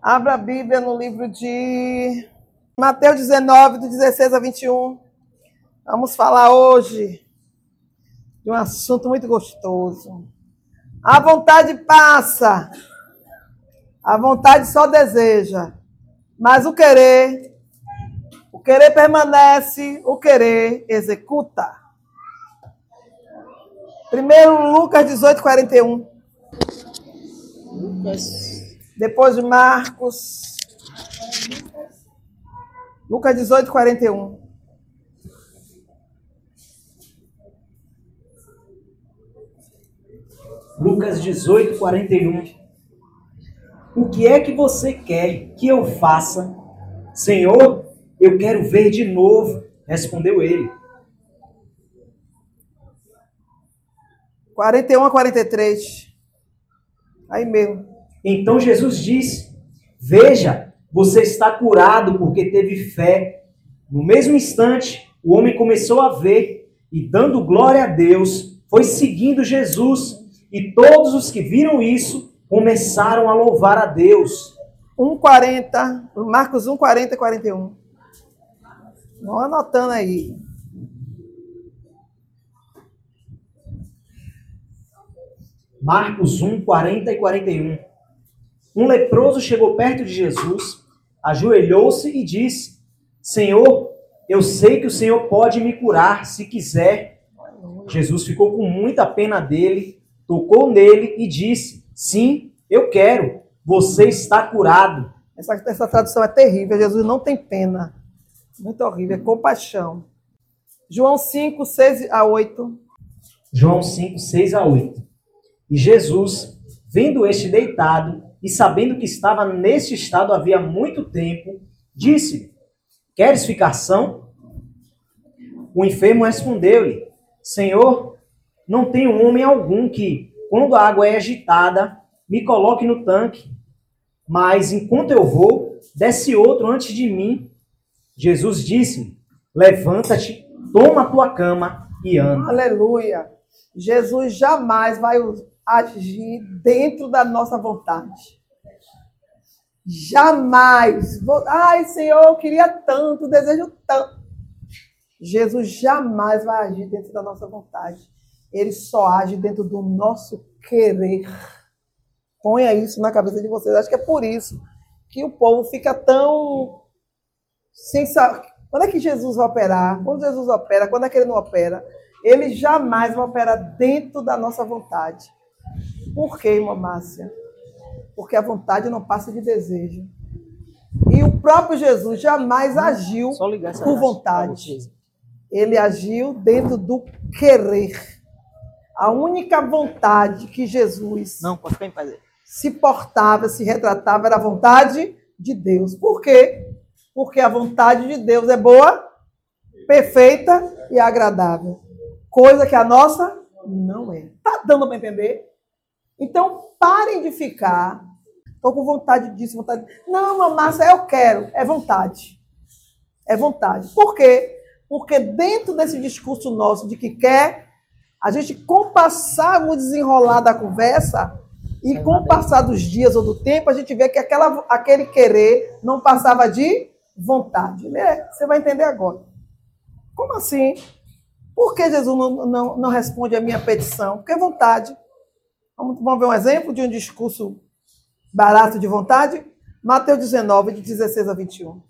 Abra a Bíblia no livro de Mateus 19, do 16 a 21. Vamos falar hoje de um assunto muito gostoso. A vontade passa, a vontade só deseja, mas o querer, o querer permanece, o querer executa. Primeiro Lucas 18, 41. Lucas. Depois de Marcos. Lucas 18, 41. Lucas 18, 41. O que é que você quer que eu faça? Senhor, eu quero ver de novo, respondeu ele. 41 a 43. Aí mesmo. Então Jesus disse: Veja, você está curado porque teve fé. No mesmo instante, o homem começou a ver e, dando glória a Deus, foi seguindo Jesus. E todos os que viram isso começaram a louvar a Deus. 1,40, Marcos 1, 40 e 41. Vão anotando aí. Marcos 1, 40 e 41. Um leproso chegou perto de Jesus, ajoelhou-se e disse: Senhor, eu sei que o Senhor pode me curar se quiser. Jesus ficou com muita pena dele, tocou nele e disse: Sim, eu quero. Você está curado. Essa, essa tradução é terrível. Jesus não tem pena. Muito horrível. É compaixão. João 5, 6 a 8. João 5, 6 a 8. E Jesus, vendo este deitado, e sabendo que estava nesse estado havia muito tempo, disse: Queres ficar são? O enfermo respondeu-lhe: Senhor, não tenho homem algum que, quando a água é agitada, me coloque no tanque. Mas enquanto eu vou, desce outro antes de mim. Jesus disse: Levanta-te, toma a tua cama e anda. Aleluia. Jesus jamais vai agir dentro da nossa vontade. Jamais. Vou, Ai, Senhor, eu queria tanto, desejo tanto. Jesus jamais vai agir dentro da nossa vontade. Ele só age dentro do nosso querer. Ponha isso na cabeça de vocês. Acho que é por isso que o povo fica tão sem saber. Quando é que Jesus vai operar? Quando Jesus opera? Quando é que ele não opera? Ele jamais vai operar dentro da nossa vontade. Por quê, irmã Márcia? Porque a vontade não passa de desejo. E o próprio Jesus jamais agiu por vontade. Ele agiu dentro do querer. A única vontade que Jesus não, se portava, se retratava, era a vontade de Deus. Por quê? Porque a vontade de Deus é boa, perfeita e agradável. Coisa que a nossa não é. Tá dando para entender? Então, parem de ficar. Estou com vontade disso, vontade. Não, Márcia, eu quero. É vontade. É vontade. Por quê? Porque dentro desse discurso nosso de que quer, a gente, com o desenrolar da conversa, e com o passar dos dias ou do tempo, a gente vê que aquela, aquele querer não passava de vontade. Você vai entender agora. Como assim? Por que Jesus não, não, não responde a minha petição? Porque é vontade. Vamos, vamos ver um exemplo de um discurso barato de vontade? Mateus 19, de 16 a 21.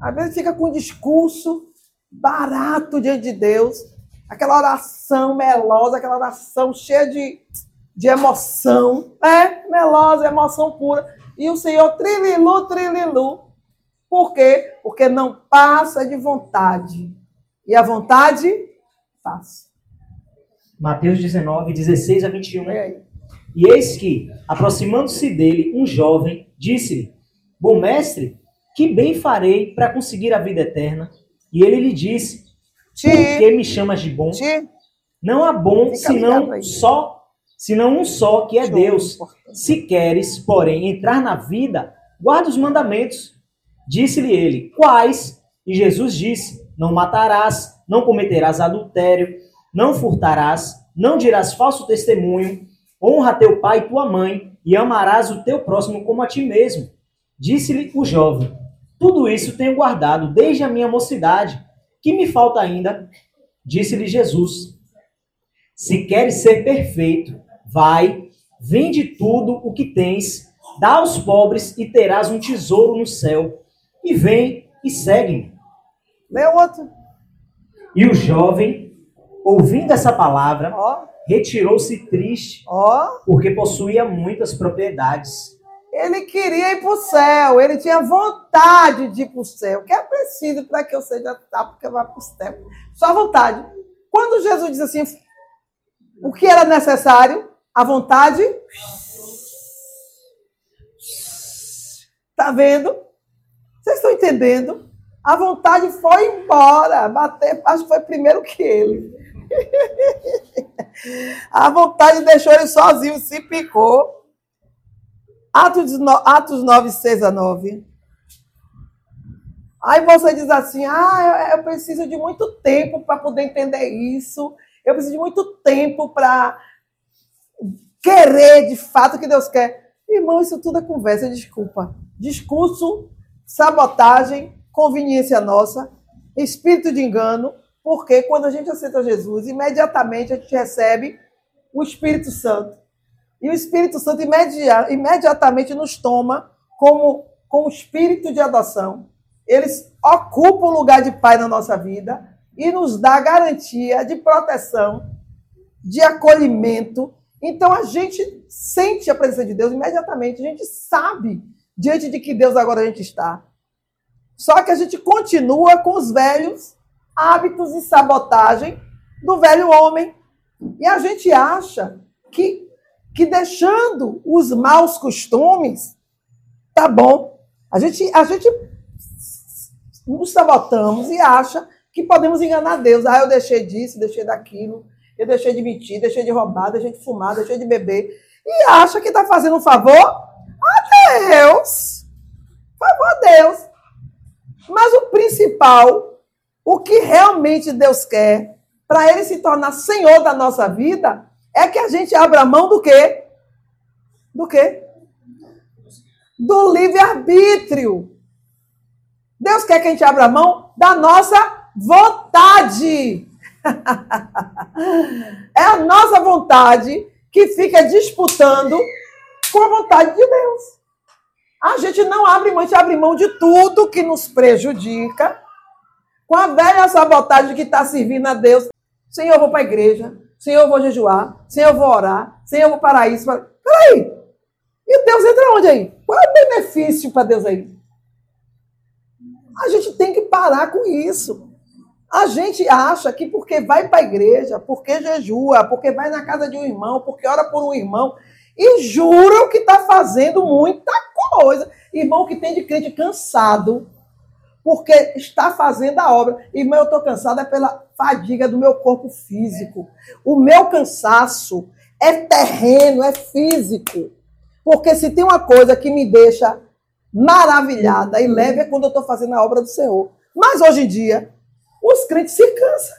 Às vezes fica com um discurso barato diante de Deus, aquela oração melosa, aquela oração cheia de, de emoção, é melosa, emoção pura. E o Senhor trililu, trililu. Por quê? Porque não passa de vontade. E a vontade passa. Mateus 19, 16 a 21. E eis que, aproximando-se dele, um jovem disse-lhe: Bom mestre, que bem farei para conseguir a vida eterna? E ele lhe disse: Por que me chamas de bom? Não há bom senão só, senão um só, que é Deus. Se queres, porém, entrar na vida, guarda os mandamentos. Disse-lhe ele: Quais? E Jesus disse: Não matarás, não cometerás adultério não furtarás, não dirás falso testemunho, honra teu pai e tua mãe, e amarás o teu próximo como a ti mesmo. Disse-lhe o jovem: Tudo isso tenho guardado desde a minha mocidade. Que me falta ainda? Disse-lhe Jesus: Se queres ser perfeito, vai, vende tudo o que tens, dá aos pobres e terás um tesouro no céu. E vem e segue-me. Lê outro. E o jovem, ouvindo essa palavra, Ó, retirou-se triste, ó. porque possuía muitas propriedades. Ele queria ir para o céu, ele tinha vontade de ir para o céu. O que é preciso para que eu seja salvo, porque eu vá para o céu? Só vontade. Quando Jesus diz assim, o que era necessário? A vontade. Está vendo? Vocês estão entendendo? A vontade foi embora. Bater, acho que foi primeiro que ele. A vontade deixou ele sozinho, se picou. Atos, Atos 9, 6 a 9. Aí você diz assim: ah, eu, eu preciso de muito tempo para poder entender isso. Eu preciso de muito tempo para querer de fato o que Deus quer. Irmão, isso tudo é conversa, desculpa. Discurso, sabotagem, conveniência nossa, espírito de engano, porque quando a gente aceita Jesus, imediatamente a gente recebe o Espírito Santo. E o Espírito Santo imedia- imediatamente nos toma como, como espírito de adoção. Eles ocupam o lugar de pai na nossa vida e nos dá garantia de proteção, de acolhimento. Então a gente sente a presença de Deus imediatamente, a gente sabe diante de que Deus agora a gente está. Só que a gente continua com os velhos hábitos e sabotagem do velho homem. E a gente acha que, que deixando os maus costumes, tá bom. A gente, a gente nos sabotamos e acha que podemos enganar Deus. Ah, eu deixei disso, deixei daquilo, eu deixei de mentir, deixei de roubar, deixei de fumar, deixei de beber. E acha que está fazendo um favor a Deus. Favor a Deus. Mas o principal, o que realmente Deus quer, para Ele se tornar Senhor da nossa vida, é que a gente abra mão do quê? Do quê? Do livre-arbítrio. Deus quer que a gente abra mão da nossa vontade. É a nossa vontade que fica disputando com a vontade de Deus. A gente não abre mão, a gente abre mão de tudo que nos prejudica com a velha sabotagem que está servindo a Deus. Senhor, eu vou para a igreja. Senhor, eu vou jejuar. Senhor, eu vou orar. Senhor, eu vou para isso. Para... Peraí. E Deus entra onde aí? Qual é o benefício para Deus aí? A gente tem que parar com isso. A gente acha que porque vai para a igreja, porque jejua, porque vai na casa de um irmão, porque ora por um irmão, e juram que está fazendo muita coisa. Irmão que tem de crente cansado, porque está fazendo a obra. Irmão, eu estou cansado é pela fadiga do meu corpo físico. O meu cansaço é terreno, é físico. Porque se tem uma coisa que me deixa maravilhada e leve é quando eu estou fazendo a obra do Senhor. Mas hoje em dia, os crentes se cansam.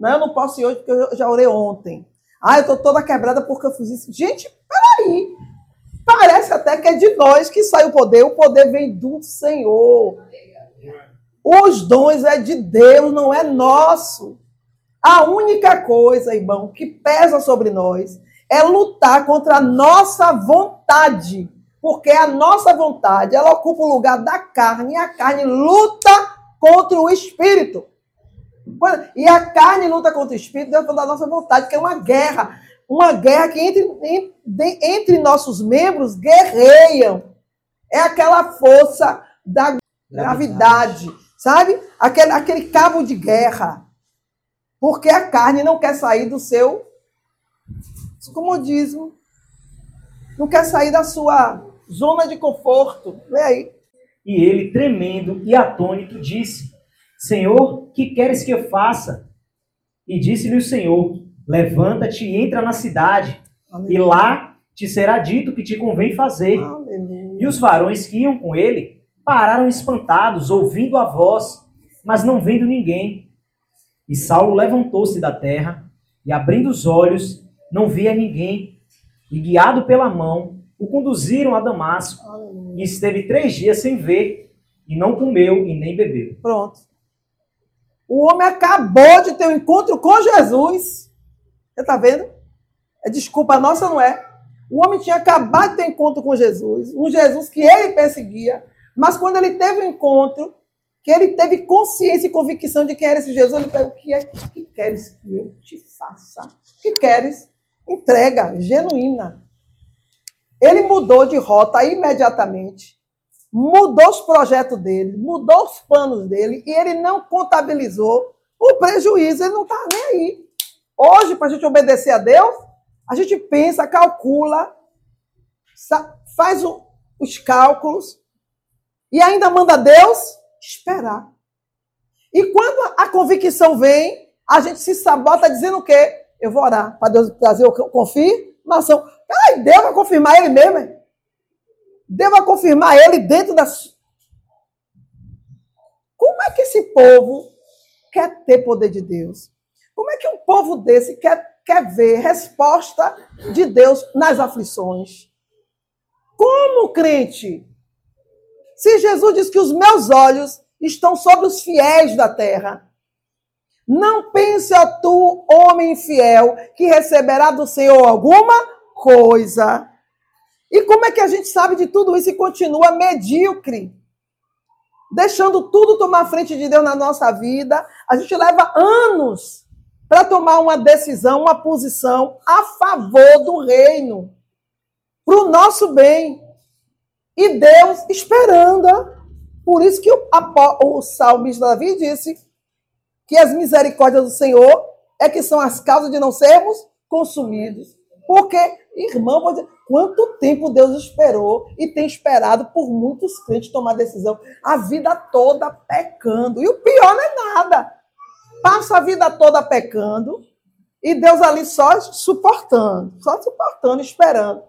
Não, eu não posso ir hoje porque eu já orei ontem. Ah, eu estou toda quebrada porque eu fiz isso. Gente, peraí. Parece até que é de nós que sai o poder. O poder vem do Senhor. Os dons é de Deus, não é nosso. A única coisa, irmão, que pesa sobre nós é lutar contra a nossa vontade. Porque a nossa vontade, ela ocupa o lugar da carne e a carne luta contra o espírito. E a carne luta contra o espírito dentro da nossa vontade, que é uma guerra. Uma guerra que entre, entre nossos membros guerreiam. É aquela força da gravidade, sabe? Aquele, aquele cabo de guerra. Porque a carne não quer sair do seu comodismo. Não quer sair da sua zona de conforto. Vê aí. E ele, tremendo e atônito, disse: Senhor, que queres que eu faça? E disse-lhe o Senhor: Levanta-te e entra na cidade, Aleluia. e lá te será dito o que te convém fazer. Aleluia. E os varões que iam com ele pararam espantados, ouvindo a voz, mas não vendo ninguém. E Saulo levantou-se da terra e, abrindo os olhos, não via ninguém. E, guiado pela mão, o conduziram a Damasco e esteve três dias sem ver e não comeu e nem bebeu. Pronto. O homem acabou de ter um encontro com Jesus. Você está vendo? É desculpa nossa, não é? O homem tinha acabado de ter encontro com Jesus, um Jesus que ele perseguia, mas quando ele teve um encontro, que ele teve consciência e convicção de quem era esse Jesus, ele perguntou: o que é que queres que eu te faça? O que queres? Entrega genuína. Ele mudou de rota imediatamente, mudou os projetos dele, mudou os planos dele, e ele não contabilizou o prejuízo, ele não está nem aí. Hoje, para a gente obedecer a Deus, a gente pensa, calcula, faz os cálculos e ainda manda Deus esperar. E quando a convicção vem, a gente se sabota dizendo o quê? Eu vou orar para Deus trazer confirmação. Ai, Deus vai confirmar ele mesmo. Hein? Deus vai confirmar ele dentro da. Como é que esse povo quer ter poder de Deus? Como é que um povo desse quer, quer ver resposta de Deus nas aflições? Como crente? Se Jesus diz que os meus olhos estão sobre os fiéis da terra, não pense a tu, homem infiel, que receberá do Senhor alguma coisa. E como é que a gente sabe de tudo isso e continua medíocre? Deixando tudo tomar frente de Deus na nossa vida. A gente leva anos para tomar uma decisão, uma posição a favor do reino, para o nosso bem. E Deus esperando. Por isso que o, o salmista Davi disse que as misericórdias do Senhor é que são as causas de não sermos consumidos. Porque, irmão, quanto tempo Deus esperou e tem esperado por muitos crentes tomar decisão a vida toda pecando. E o pior não é nada. Passa a vida toda pecando e Deus ali só suportando, só suportando, esperando.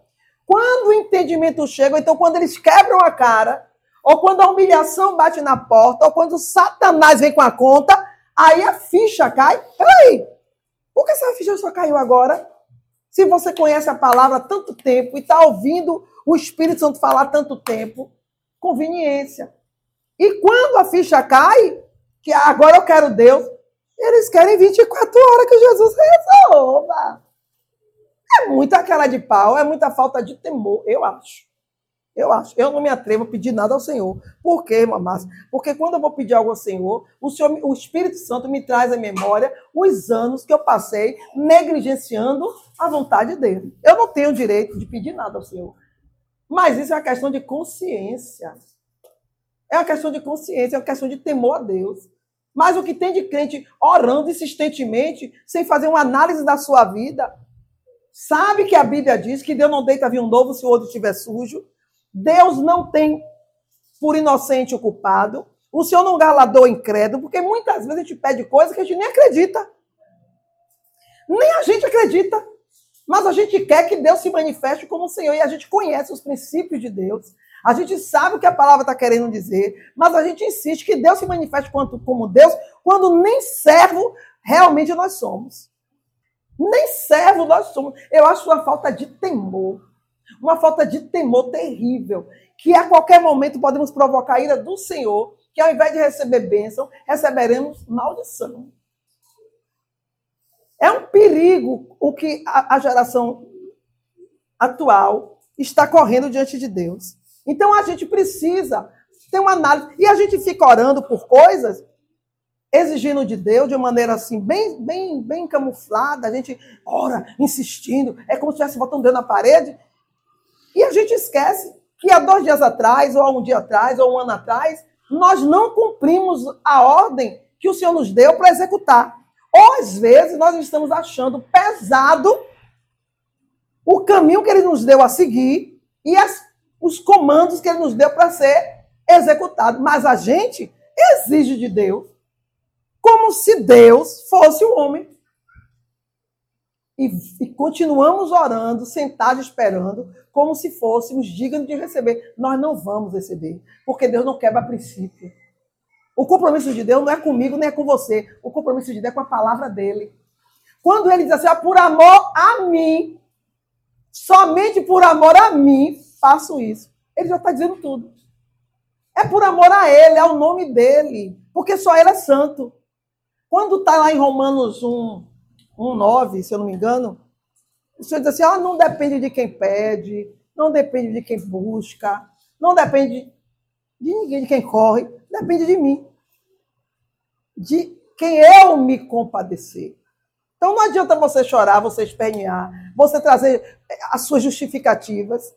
Quando o entendimento chega, então quando eles quebram a cara, ou quando a humilhação bate na porta, ou quando Satanás vem com a conta, aí a ficha cai. Peraí, por que essa ficha só caiu agora? Se você conhece a palavra há tanto tempo e está ouvindo o Espírito Santo falar há tanto tempo, conveniência. E quando a ficha cai, que agora eu quero Deus, eles querem 24 horas que Jesus resolva. É muita cara de pau, é muita falta de temor, eu acho. Eu acho. Eu não me atrevo a pedir nada ao Senhor. Por quê, irmã Márcia? Porque quando eu vou pedir algo ao Senhor, o, Senhor, o Espírito Santo me traz à memória os anos que eu passei negligenciando a vontade dele. Eu não tenho direito de pedir nada ao Senhor. Mas isso é uma questão de consciência. É uma questão de consciência, é uma questão de temor a Deus. Mas o que tem de crente orando insistentemente, sem fazer uma análise da sua vida, sabe que a Bíblia diz que Deus não deita vinho novo se o outro estiver sujo, Deus não tem por inocente o culpado. O Senhor não galadou incrédulo, porque muitas vezes a gente pede coisas que a gente nem acredita. Nem a gente acredita. Mas a gente quer que Deus se manifeste como o Senhor e a gente conhece os princípios de Deus. A gente sabe o que a palavra está querendo dizer, mas a gente insiste que Deus se manifeste como Deus quando nem servo realmente nós somos. Nem servo nós somos. Eu acho uma falta de temor uma falta de temor terrível, que a qualquer momento podemos provocar a ira do Senhor, que ao invés de receber bênção, receberemos maldição. É um perigo o que a, geração atual está correndo diante de Deus. Então a gente precisa ter uma análise. E a gente fica orando por coisas, exigindo de Deus de uma maneira assim, bem, bem, bem camuflada. A gente ora, insistindo. É como se estivesse botando o dedo na parede e a gente esquece que há dois dias atrás, ou há um dia atrás, ou um ano atrás, nós não cumprimos a ordem que o Senhor nos deu para executar. Ou às vezes nós estamos achando pesado o caminho que ele nos deu a seguir e as, os comandos que ele nos deu para ser executado. Mas a gente exige de Deus como se Deus fosse o homem. E, e, continuamos orando, sentados esperando, como se fôssemos dignos de receber. Nós não vamos receber, porque Deus não quebra princípio. O compromisso de Deus não é comigo nem é com você. O compromisso de Deus é com a palavra dele. Quando ele diz assim, ah, por amor a mim, somente por amor a mim faço isso. Ele já está dizendo tudo. É por amor a ele, é o nome dele. Porque só ele é santo. Quando está lá em Romanos 1, 1, 9, se eu não me engano, o Senhor diz assim: ah, não depende de quem pede, não depende de quem busca, não depende de ninguém, de quem corre, depende de mim. De quem eu me compadecer. Então não adianta você chorar, você espernear, você trazer as suas justificativas,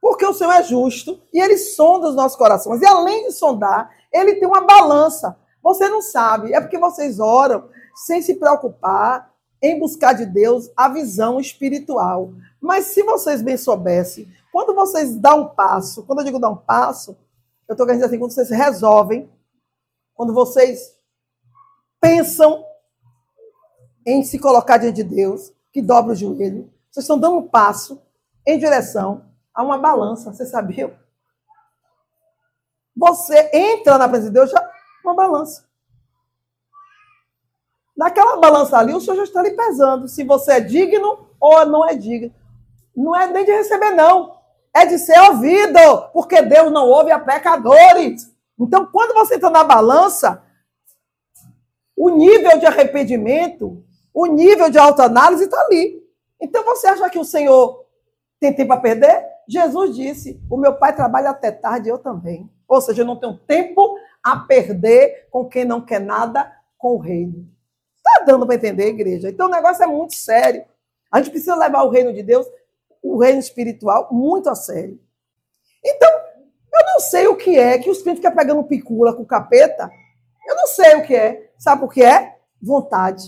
porque o Senhor é justo e ele sonda os nossos corações. E além de sondar, ele tem uma balança. Você não sabe, é porque vocês oram sem se preocupar em buscar de Deus a visão espiritual. Mas se vocês bem soubessem, quando vocês dão um passo, quando eu digo dar um passo, eu estou querendo dizer assim, quando vocês resolvem, quando vocês pensam em se colocar diante de Deus, que dobra o joelho, vocês estão dando um passo em direção a uma balança, você sabia? Você entra na presença de Deus já uma balança. Naquela balança ali, o Senhor já está lhe pesando se você é digno ou não é digno. Não é nem de receber, não. É de ser ouvido, porque Deus não ouve a pecadores. Então, quando você entra na balança, o nível de arrependimento, o nível de autoanálise está ali. Então, você acha que o Senhor tem tempo a perder? Jesus disse: O meu pai trabalha até tarde, eu também. Ou seja, eu não tenho tempo a perder com quem não quer nada com o reino. Está dando para entender, igreja? Então o negócio é muito sério. A gente precisa levar o reino de Deus, o reino espiritual, muito a sério. Então, eu não sei o que é que os crentes ficam pegando picula com capeta. Eu não sei o que é. Sabe o que é? Vontade.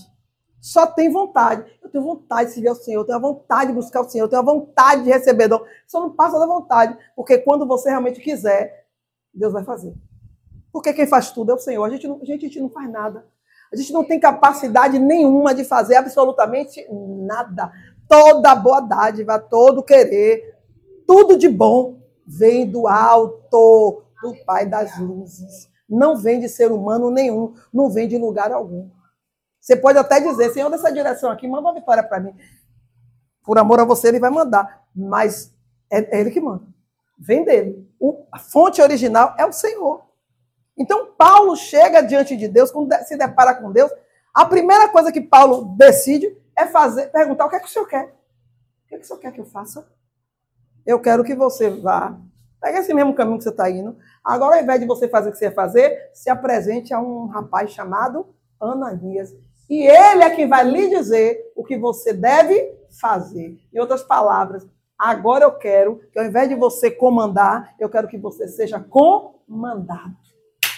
Só tem vontade. Eu tenho vontade de servir ao Senhor, eu tenho a vontade de buscar o Senhor, eu tenho a vontade de receber dom. Só não passa da vontade. Porque quando você realmente quiser, Deus vai fazer. Porque quem faz tudo é o Senhor. A gente não, a gente, não faz nada. A gente não tem capacidade nenhuma de fazer absolutamente nada. Toda boa dádiva, todo querer, tudo de bom vem do alto, do Pai das luzes. Não vem de ser humano nenhum, não vem de lugar algum. Você pode até dizer, Senhor, nessa direção aqui, manda uma vitória para mim. Por amor a você, ele vai mandar. Mas é, é ele que manda. Vem dele. O, a fonte original é o Senhor. Então, Paulo chega diante de Deus, quando se depara com Deus, a primeira coisa que Paulo decide é fazer, perguntar o que é que o senhor quer. O que é que o senhor quer que eu faça? Eu quero que você vá, pegue esse mesmo caminho que você está indo. Agora, ao invés de você fazer o que você ia fazer, se apresente a um rapaz chamado Ananias. E ele é quem vai lhe dizer o que você deve fazer. Em outras palavras, agora eu quero que ao invés de você comandar, eu quero que você seja comandado.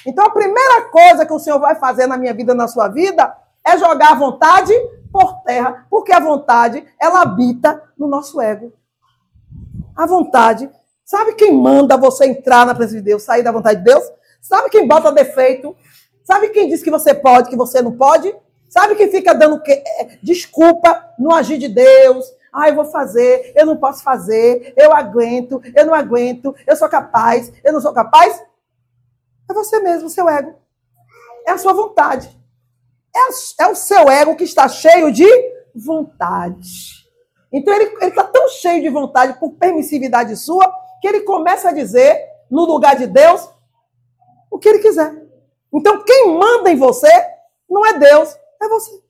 Então a primeira coisa que o Senhor vai fazer na minha vida, na sua vida, é jogar a vontade por terra, porque a vontade, ela habita no nosso ego. A vontade, sabe quem manda você entrar na presença de Deus, sair da vontade de Deus? Sabe quem bota defeito? Sabe quem diz que você pode, que você não pode? Sabe quem fica dando que, é, desculpa no agir de Deus? Ah, eu vou fazer, eu não posso fazer, eu aguento, eu não aguento, eu sou capaz, eu não sou capaz? É você mesmo, seu ego. É a sua vontade. É, é o seu ego que está cheio de vontade. Então ele está tão cheio de vontade por permissividade sua que ele começa a dizer, no lugar de Deus, o que ele quiser. Então quem manda em você não é Deus, é você.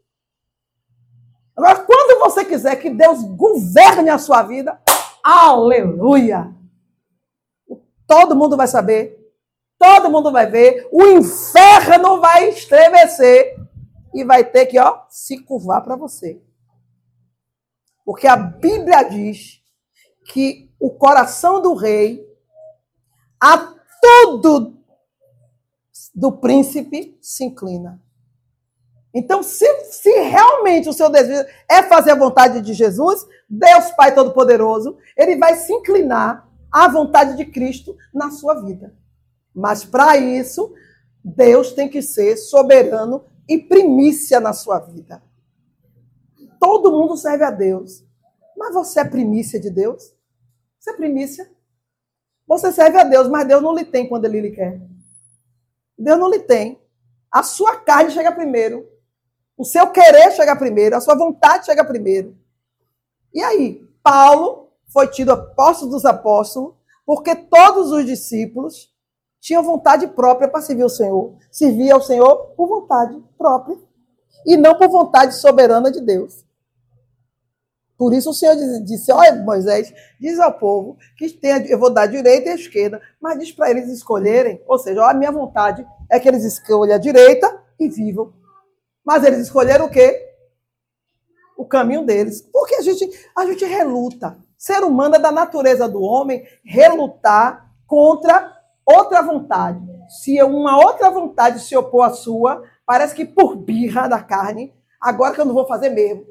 Agora, quando você quiser que Deus governe a sua vida, aleluia! Todo mundo vai saber todo mundo vai ver, o inferno vai estremecer e vai ter que, ó, se curvar para você. Porque a Bíblia diz que o coração do rei a tudo do príncipe se inclina. Então, se, se realmente o seu desejo é fazer a vontade de Jesus, Deus Pai Todo-Poderoso, ele vai se inclinar à vontade de Cristo na sua vida. Mas para isso, Deus tem que ser soberano e primícia na sua vida. Todo mundo serve a Deus. Mas você é primícia de Deus? Você é primícia? Você serve a Deus, mas Deus não lhe tem quando Ele lhe quer. Deus não lhe tem. A sua carne chega primeiro. O seu querer chega primeiro. A sua vontade chega primeiro. E aí? Paulo foi tido apóstolo dos apóstolos, porque todos os discípulos tinham vontade própria para servir o Senhor. Servia ao Senhor por vontade própria e não por vontade soberana de Deus. Por isso o Senhor disse: Olha, Moisés, diz ao povo que tem, eu vou dar direita e esquerda, mas diz para eles escolherem. Ou seja, a minha vontade é que eles escolham a direita e vivam. Mas eles escolheram o quê? O caminho deles. Porque a gente, a gente reluta. Ser humano é da natureza do homem relutar contra outra vontade. Se uma outra vontade se opor à sua, parece que por birra da carne, agora que eu não vou fazer mesmo.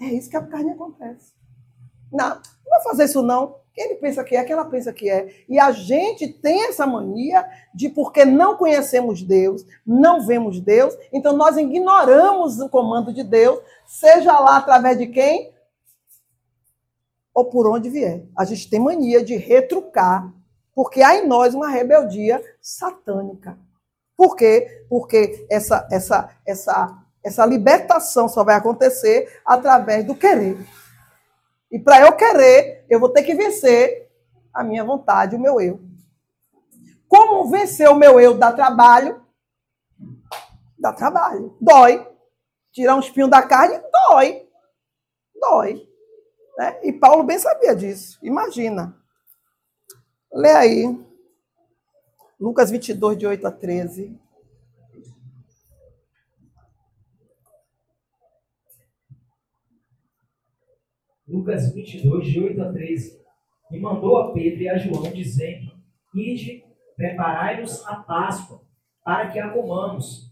É isso que a carne acontece. Não, não vou fazer isso não. Quem ele pensa que é, que ela pensa que é. E a gente tem essa mania de, porque não conhecemos Deus, não vemos Deus, então nós ignoramos o comando de Deus, seja lá através de quem ou por onde vier. A gente tem mania de retrucar, porque há em nós uma rebeldia satânica. Por quê? Porque essa, essa, essa essa libertação só vai acontecer através do querer. E para eu querer, eu vou ter que vencer a minha vontade, o meu eu. Como vencer o meu eu dá trabalho? Dá trabalho. Dói. Tirar um espinho da carne, dói. Dói. Né? E Paulo bem sabia disso. Imagina. Lê aí. Lucas 22, de 8 a 13. Lucas 22, de 8 a 13. E mandou a Pedro e a João, dizendo: Ide, preparai-nos a Páscoa, para que a comamos.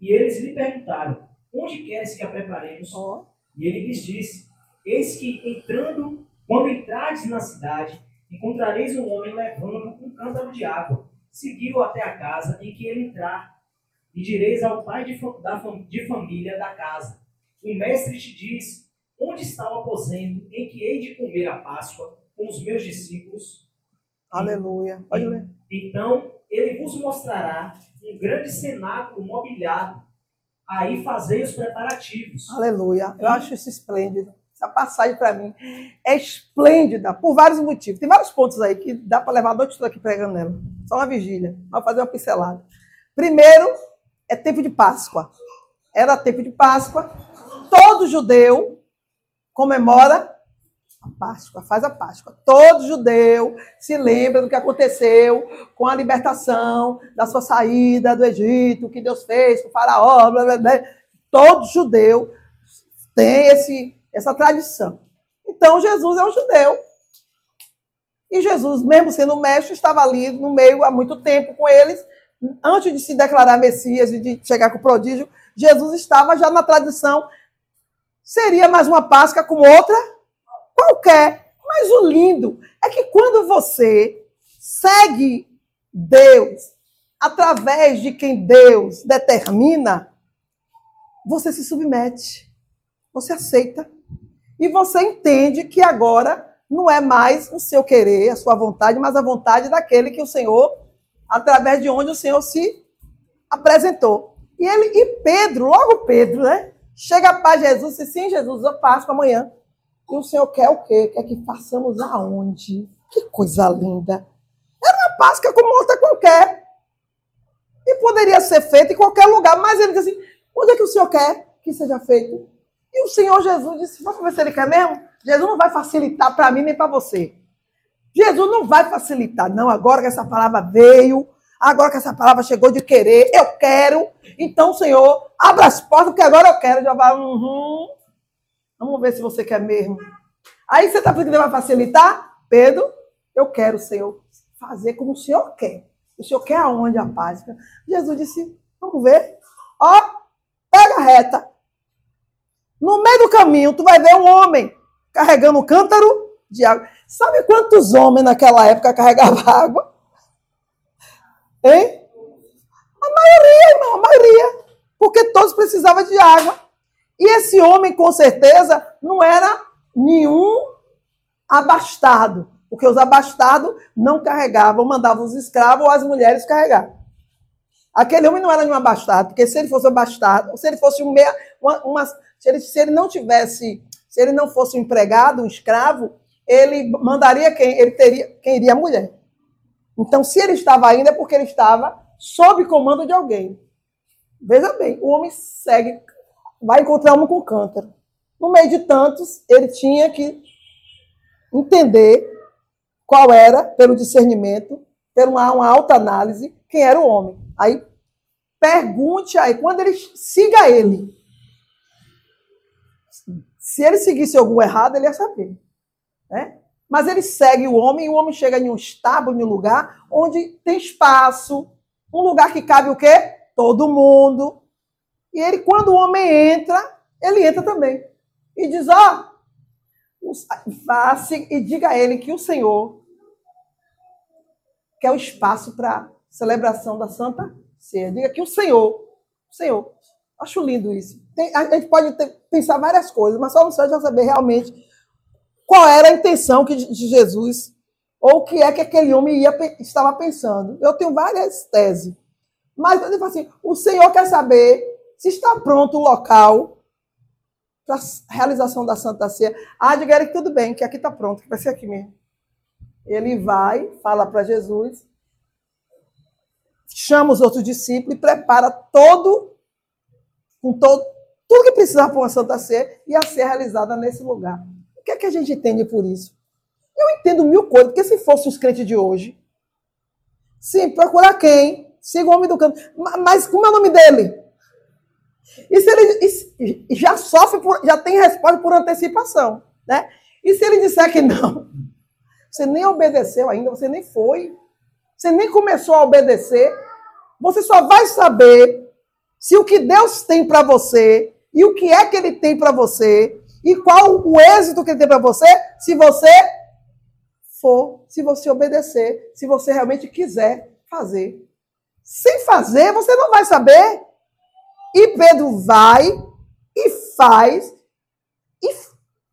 E eles lhe perguntaram: Onde queres que a preparemos? Oh. E ele lhes disse: Eis que entrando, quando entrardes na cidade, encontrareis um homem levando um cântaro de água. Seguiu até a casa em que ele entrar, e direis ao pai de, da, de família da casa: O mestre te diz Onde está o aposento em que hei de comer a Páscoa com os meus discípulos? Aleluia. Pode ler. Então, ele vos mostrará um grande cenáculo mobiliado. Aí fazei os preparativos. Aleluia. Eu acho isso esplêndido. Essa passagem para mim é esplêndida por vários motivos. Tem vários pontos aí que dá para levar a noite toda aqui pregando nela. Só uma vigília. Vamos fazer uma pincelada. Primeiro, é tempo de Páscoa. Era tempo de Páscoa. Todo judeu comemora a Páscoa, faz a Páscoa. Todo judeu se lembra do que aconteceu com a libertação, da sua saída do Egito, que Deus fez com o faraó. Blá, blá, blá. Todo judeu tem esse, essa tradição. Então, Jesus é um judeu. E Jesus, mesmo sendo mestre, estava ali no meio há muito tempo com eles. Antes de se declarar Messias e de chegar com o prodígio, Jesus estava já na tradição seria mais uma Páscoa como outra qualquer. Mas o lindo é que quando você segue Deus através de quem Deus determina, você se submete, você aceita e você entende que agora não é mais o seu querer, a sua vontade, mas a vontade daquele que o Senhor, através de onde o Senhor se apresentou. E ele e Pedro, logo Pedro, né? Chega para Jesus e sim, Jesus, eu passo amanhã. E o Senhor quer o quê? Quer que façamos aonde? Que coisa linda. Era uma Páscoa como outra qualquer. E poderia ser feita em qualquer lugar, mas ele disse assim: onde é que o Senhor quer que seja feito? E o Senhor Jesus disse: vamos ver se ele quer mesmo? Jesus não vai facilitar para mim nem para você. Jesus não vai facilitar, não. Agora que essa palavra veio, Agora que essa palavra chegou de querer, eu quero. Então, Senhor, abra as portas, porque agora eu quero. Vai, uhum. Vamos ver se você quer mesmo. Aí você está pensando que vai facilitar? Pedro, eu quero, Senhor, fazer como o Senhor quer. O Senhor quer aonde a paz? Jesus disse, vamos ver. Ó, pega reta. No meio do caminho, tu vai ver um homem carregando um cântaro de água. Sabe quantos homens naquela época carregavam água? Hein? A maioria, irmão, a maioria. Porque todos precisavam de água. E esse homem, com certeza, não era nenhum abastado. Porque os abastados não carregavam, mandavam os escravos ou as mulheres carregar. Aquele homem não era nenhum abastado, porque se ele fosse abastado, se ele fosse uma, uma se, ele, se ele não tivesse, se ele não fosse um empregado, um escravo, ele mandaria quem? Ele teria quem iria a mulher. Então, se ele estava ainda, é porque ele estava sob comando de alguém. Veja bem, o homem segue, vai encontrar uma com o cântaro. No meio de tantos, ele tinha que entender qual era, pelo discernimento, por uma, uma alta análise, quem era o homem. Aí pergunte aí, quando ele siga ele. Se ele seguisse algum errado, ele ia saber. Né? Mas ele segue o homem e o homem chega em um estábulo, em um lugar onde tem espaço, um lugar que cabe o quê? Todo mundo. E ele, quando o homem entra, ele entra também. E diz, ó, oh, e diga a ele que o Senhor quer o espaço para celebração da Santa Ceia. Diga que o Senhor, o Senhor, acho lindo isso. Tem, a gente pode ter, pensar várias coisas, mas só o Senhor já saber realmente qual era a intenção que, de Jesus, ou o que é que aquele homem ia, estava pensando. Eu tenho várias teses. Mas ele fala assim: o Senhor quer saber se está pronto o local para a realização da Santa Ceia. Ah, diga ele que tudo bem, que aqui está pronto, que vai ser aqui mesmo. Ele vai, fala para Jesus, chama os outros discípulos e prepara todo, com todo, tudo que precisava para uma Santa Ceia e a ser realizada nesse lugar. O que é que a gente entende por isso? Eu entendo mil coisas, porque se fosse os crentes de hoje, sim, procurar quem? Siga o homem do canto. Mas como é o nome dele? E se ele e já sofre, por, já tem resposta por antecipação, né? E se ele disser que não? Você nem obedeceu ainda, você nem foi. Você nem começou a obedecer. Você só vai saber se o que Deus tem para você e o que é que ele tem para você e qual o êxito que ele tem para você se você for, se você obedecer, se você realmente quiser fazer. Sem fazer, você não vai saber. E Pedro vai e faz e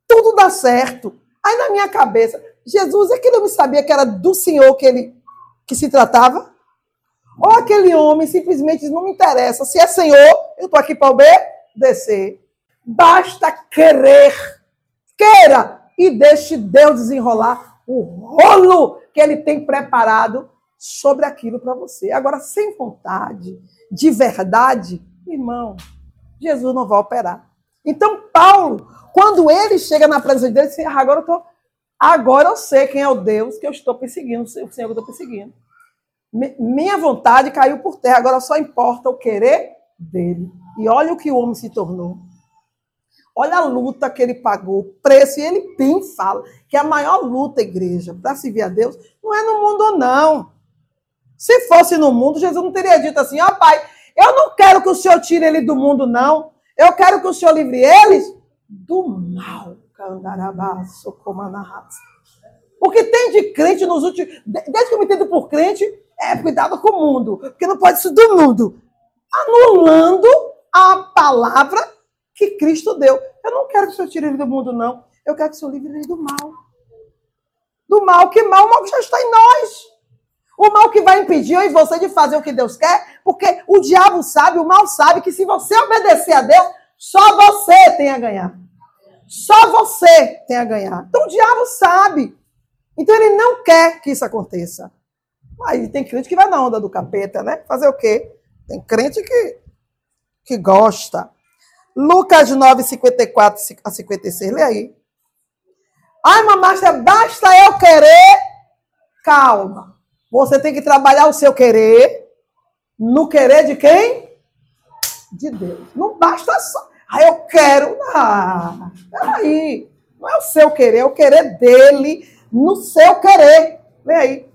tudo dá certo. Aí na minha cabeça, Jesus é que não sabia que era do Senhor que ele que se tratava? Ou aquele homem simplesmente não me interessa. Se é Senhor, eu estou aqui para obedecer. Basta querer. Queira e deixe Deus desenrolar o rolo que ele tem preparado sobre aquilo para você. Agora, sem vontade, de verdade, irmão, Jesus não vai operar. Então, Paulo, quando ele chega na presença de Deus, ele diz: ah, agora eu estou Agora eu sei quem é o Deus que eu estou perseguindo, o Senhor que eu estou perseguindo. Minha vontade caiu por terra, agora só importa o querer dele. E olha o que o homem se tornou. Olha a luta que ele pagou, o preço, e ele bem fala que a maior luta, igreja, para servir a Deus, não é no mundo, não. Se fosse no mundo, Jesus não teria dito assim: ó oh, pai, eu não quero que o Senhor tire ele do mundo, não. Eu quero que o Senhor livre eles do mal. Porque tem de crente nos últimos. Desde que eu me entendo por crente, é cuidado com o mundo. Porque não pode ser do mundo. Anulando a palavra que Cristo deu. Eu não quero que o Senhor tire ele do mundo, não. Eu quero que o Senhor livre ele do mal. Do mal, que mal? O mal que já está em nós. O mal que vai impedir eu e você de fazer o que Deus quer, porque o diabo sabe, o mal sabe que se você obedecer a Deus, só você tem a ganhar. Só você tem a ganhar. Então o diabo sabe. Então ele não quer que isso aconteça. Aí tem crente que vai na onda do capeta, né? Fazer o quê? Tem crente que, que gosta. Lucas 9, 54 a 56. Lê aí. Ai, mamastra, basta eu querer. Calma. Você tem que trabalhar o seu querer no querer de quem? De Deus. Não basta só. Aí eu quero. Ah, peraí. Não é o seu querer, é o querer dele no seu querer. Vem aí.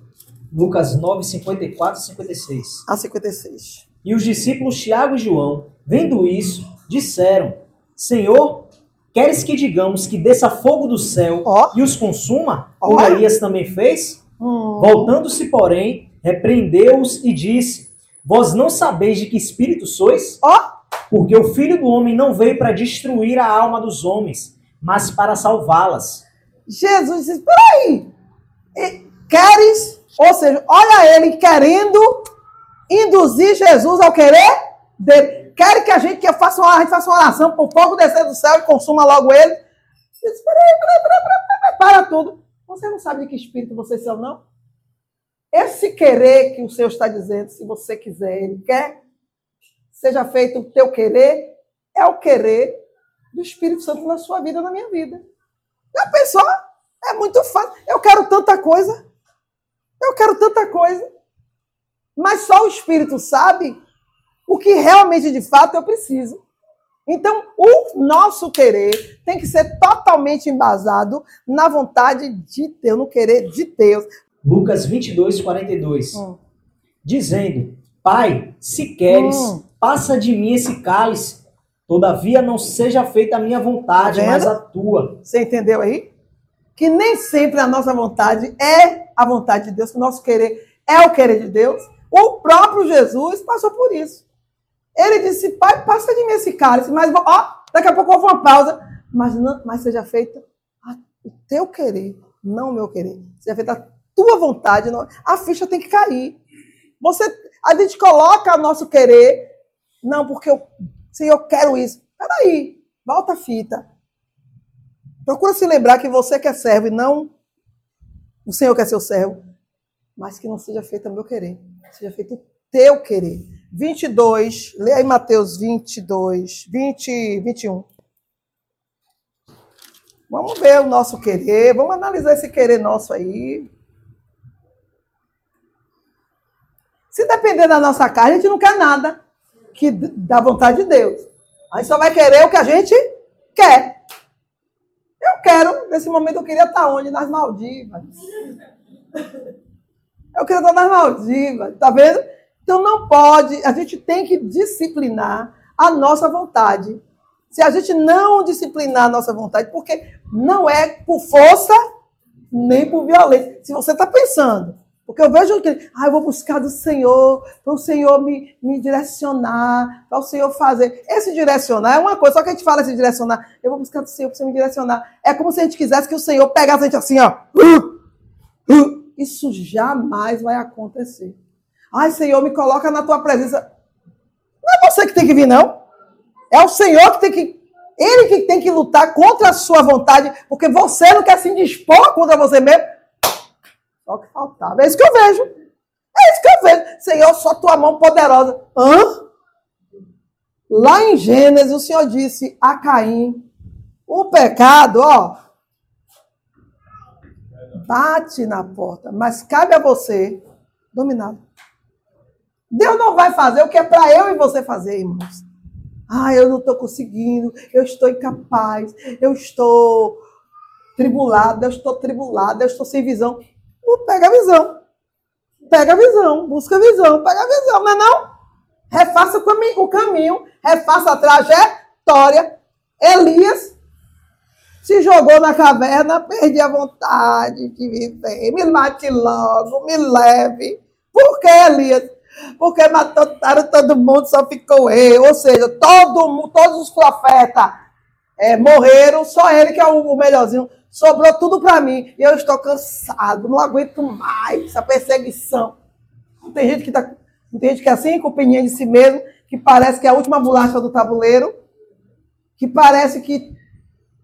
Lucas 9, 54 e 56. A 56. E os discípulos Tiago e João, vendo isso, disseram: Senhor, queres que digamos que desça fogo do céu oh. e os consuma, como oh. Elias também fez? Hum. Voltando-se, porém, repreendeu-os e disse: Vós não sabeis de que espírito sois? Ó! Oh. Porque o filho do homem não veio para destruir a alma dos homens, mas para salvá-las. Jesus disse: peraí, queres? Ou seja, olha ele querendo induzir Jesus ao querer dele. Quer que a gente faça uma, gente faça uma oração o fogo descer do céu e consuma logo ele? Disse, peraí, para tudo. Você não sabe de que espírito vocês são, não? Esse querer que o Senhor está dizendo, se você quiser, Ele quer, seja feito o teu querer, é o querer do Espírito Santo na sua vida, na minha vida. Já pensou? É muito fácil. Eu quero tanta coisa. Eu quero tanta coisa. Mas só o Espírito sabe o que realmente, de fato, eu preciso. Então, o nosso querer tem que ser totalmente embasado na vontade de Deus, no querer de Deus. Lucas 22, 42. Hum. Dizendo: Pai, se queres, hum. passa de mim esse cálice. Todavia não seja feita a minha vontade, tá mas a tua. Você entendeu aí? Que nem sempre a nossa vontade é a vontade de Deus, que o nosso querer é o querer de Deus. O próprio Jesus passou por isso. Ele disse: Pai, passa de mim esse cálice, mas ó, daqui a pouco vou uma pausa. Mas, não, mas seja feita o teu querer, não o meu querer. Seja feita a tua vontade. Não, a ficha tem que cair. Você, a gente coloca o nosso querer, não, porque eu, se eu quero isso. Peraí, volta a fita. Procura se lembrar que você quer servo e não o Senhor quer ser o servo. Mas que não seja feito o meu querer, seja feito o teu querer. 22, lê aí Mateus 22, 20, 21. Vamos ver o nosso querer, vamos analisar esse querer nosso aí. Se depender da nossa carne, a gente não quer nada que da vontade de Deus. A gente só vai querer o que a gente quer. Quero, nesse momento eu queria estar onde? Nas Maldivas. Eu queria estar nas Maldivas, tá vendo? Então não pode, a gente tem que disciplinar a nossa vontade. Se a gente não disciplinar a nossa vontade, porque não é por força nem por violência. Se você está pensando, porque eu vejo que, ah, eu vou buscar do Senhor, para o Senhor me, me direcionar, para o Senhor fazer. Esse direcionar é uma coisa, só que a gente fala esse direcionar, eu vou buscar do Senhor para o Senhor me direcionar. É como se a gente quisesse que o Senhor pegasse a gente assim, ó. Isso jamais vai acontecer. Ai, Senhor, me coloca na tua presença. Não é você que tem que vir, não. É o Senhor que tem que. Ele que tem que lutar contra a sua vontade, porque você não quer se dispor contra você mesmo. Só que faltava. É isso que eu vejo. É isso que eu vejo. Senhor, só tua mão poderosa. Hã? Lá em Gênesis, o Senhor disse a Caim: o pecado, ó, bate na porta, mas cabe a você dominar. Deus não vai fazer o que é para eu e você fazer, irmãos. Ah, eu não estou conseguindo, eu estou incapaz, eu estou tribulada, eu estou tribulada, eu estou sem visão. Pega a visão. Pega a visão, busca a visão, pega a visão, não é não? Refaça o caminho, refaça a trajetória. Elias se jogou na caverna, perdi a vontade de viver. Me mate logo, me leve. Por que, Elias? porque mataram todo mundo, só ficou eu. Ou seja, todo, todos os profetas é, morreram, só ele que é o melhorzinho. Sobrou tudo para mim. E eu estou cansado, não aguento mais essa perseguição. Não tem gente que tá, não tem gente que é assim, com opinião de si mesmo, que parece que é a última bolacha do tabuleiro, que parece que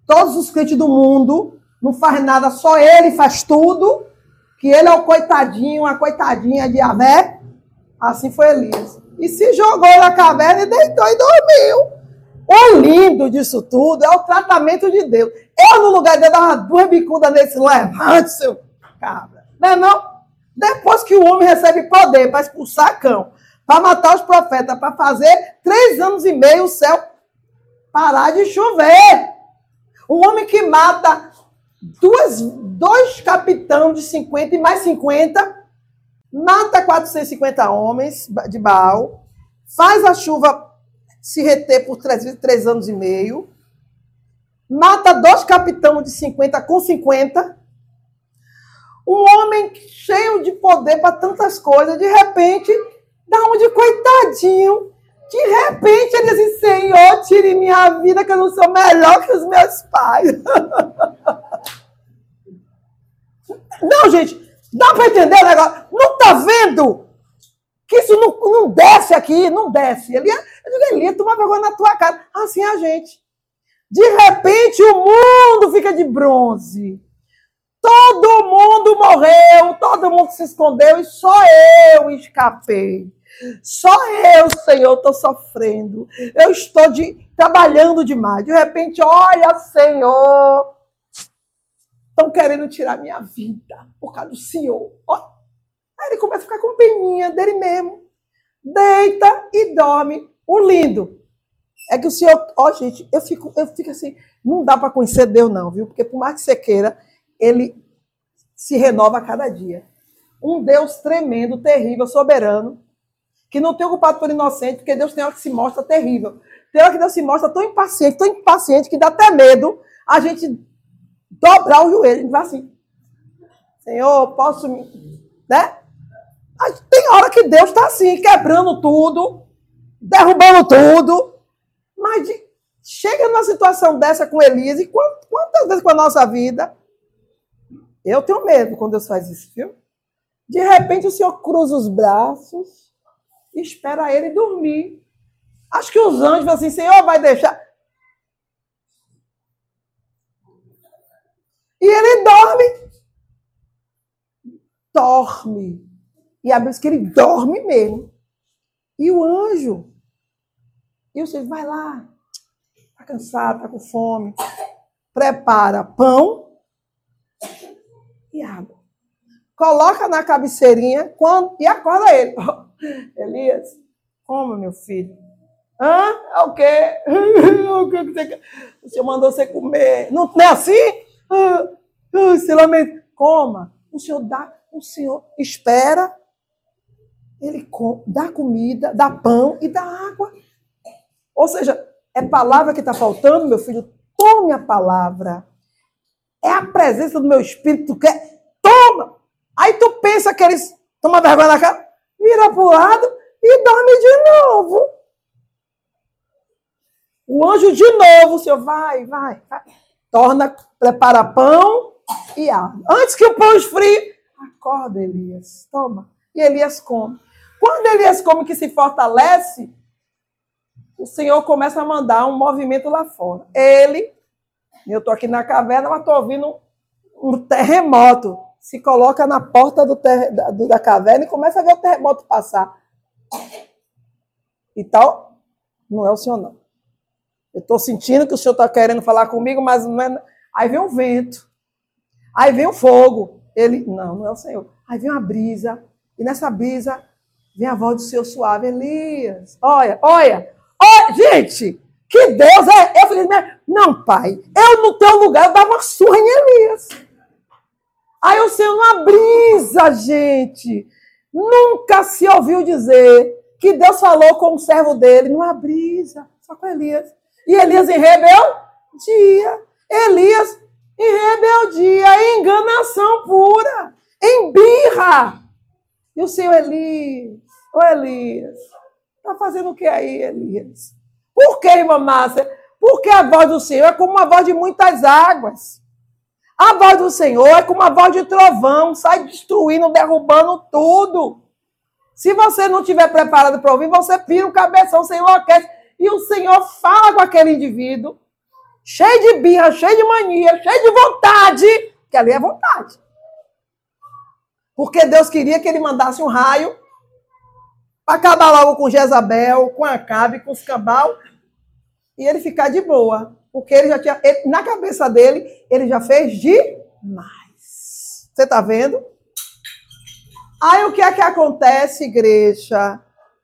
todos os crentes do mundo não faz nada, só ele faz tudo, que ele é o coitadinho, a coitadinha de Avé. Assim foi Elias. E se jogou na caverna e deitou e dormiu. O lindo disso tudo é o tratamento de Deus. Eu, no lugar dele, dava duas bicudas nesse levante, seu cabra. Não é não? Depois que o homem recebe poder para expulsar cão, para matar os profetas, para fazer três anos e meio o céu parar de chover. Um homem que mata duas, dois capitães de 50 e mais 50 mata 450 homens de Baal, faz a chuva se reter por três, três anos e meio, mata dois capitães de 50 com 50, um homem cheio de poder para tantas coisas, de repente, dá um de coitadinho, de repente ele diz Senhor, tire minha vida que eu não sou melhor que os meus pais. Não, gente, Dá para entender o negócio? Não está vendo? Que isso não, não desce aqui, não desce. Ele, eu digo, Elia, toma vergonha na tua cara. Assim é a gente. De repente o mundo fica de bronze. Todo mundo morreu, todo mundo se escondeu e só eu escapei. Só eu, Senhor, estou sofrendo. Eu estou de, trabalhando demais. De repente, olha, Senhor, estão querendo tirar minha vida por causa do Senhor. Aí ele começa a ficar com peninha dele mesmo. Deita e dorme. O lindo é que o Senhor, ó, gente, eu fico, eu fico assim, não dá para conhecer Deus não, viu? Porque por mais que você queira, ele se renova a cada dia. Um Deus tremendo, terrível, soberano, que não tem ocupado por inocente, porque Deus tem hora que se mostra terrível. Tem hora que Deus se mostra tão impaciente, tão impaciente, que dá até medo a gente dobrar o joelho e vai assim, Senhor, posso me... Né? Tem hora que Deus está assim, quebrando tudo, derrubando tudo, mas de... chega numa situação dessa com Elias, e quantas vezes com a nossa vida, eu tenho medo quando Deus faz isso, viu? De repente o Senhor cruza os braços, e espera ele dormir. Acho que os anjos vão assim, Senhor, vai deixar. E ele dorme. Dorme. E a Bíblia diz que ele dorme mesmo. E o anjo. E o Senhor vai lá. Está cansado, está com fome. Prepara pão e água. Coloca na cabeceirinha quando, e acorda ele. Elias, como, meu filho? Hã? É o quê? O senhor mandou você comer. Não, não é assim? Ah, ah, se lamenta. Coma. O senhor dá, o senhor espera, ele dá comida, dá pão e dá água. Ou seja, é palavra que está faltando, meu filho. Tome a palavra. É a presença do meu espírito. Quer? Toma! Aí tu pensa que eles tomam vergonha na cara vira para o lado e dorme de novo. O anjo de novo, o senhor vai, vai, vai. Torna, prepara pão e água. Antes que o pão esfrie, acorda, Elias. Toma. E Elias come. Quando Elias come que se fortalece, o Senhor começa a mandar um movimento lá fora. Ele, eu estou aqui na caverna, mas estou ouvindo um terremoto se coloca na porta do ter, da, da, caverna e começa a ver o terremoto passar. E tal, não é o senhor, não. Eu estou sentindo que o senhor está querendo falar comigo, mas não é. Aí vem o vento. Aí vem o fogo. Ele, não, não é o senhor. Aí vem uma brisa. E nessa brisa vem a voz do senhor suave. Elias, olha, olha, olha, gente, que Deus é. Eu falei, não, pai, eu no teu lugar eu dava uma surra em Elias. Aí o Senhor, uma brisa, gente. Nunca se ouviu dizer que Deus falou com o servo dele, numa brisa, só com Elias. E Elias em rebeldia. Elias em rebeldia, em enganação pura, em birra. E o Senhor Elias, ô Elias, está fazendo o que aí, Elias? Por que, irmã Márcia? Porque a voz do Senhor é como uma voz de muitas águas. A voz do Senhor é como uma voz de trovão, sai destruindo, derrubando tudo. Se você não estiver preparado para ouvir, você pira o cabeção, você enlouquece. E o Senhor fala com aquele indivíduo, cheio de birra, cheio de mania, cheio de vontade, que ali é vontade. Porque Deus queria que ele mandasse um raio para acabar logo com Jezabel, com Acabe, com os cabal, e ele ficar de boa. Porque ele já tinha, ele, na cabeça dele, ele já fez demais. Você está vendo? Aí o que é que acontece, igreja?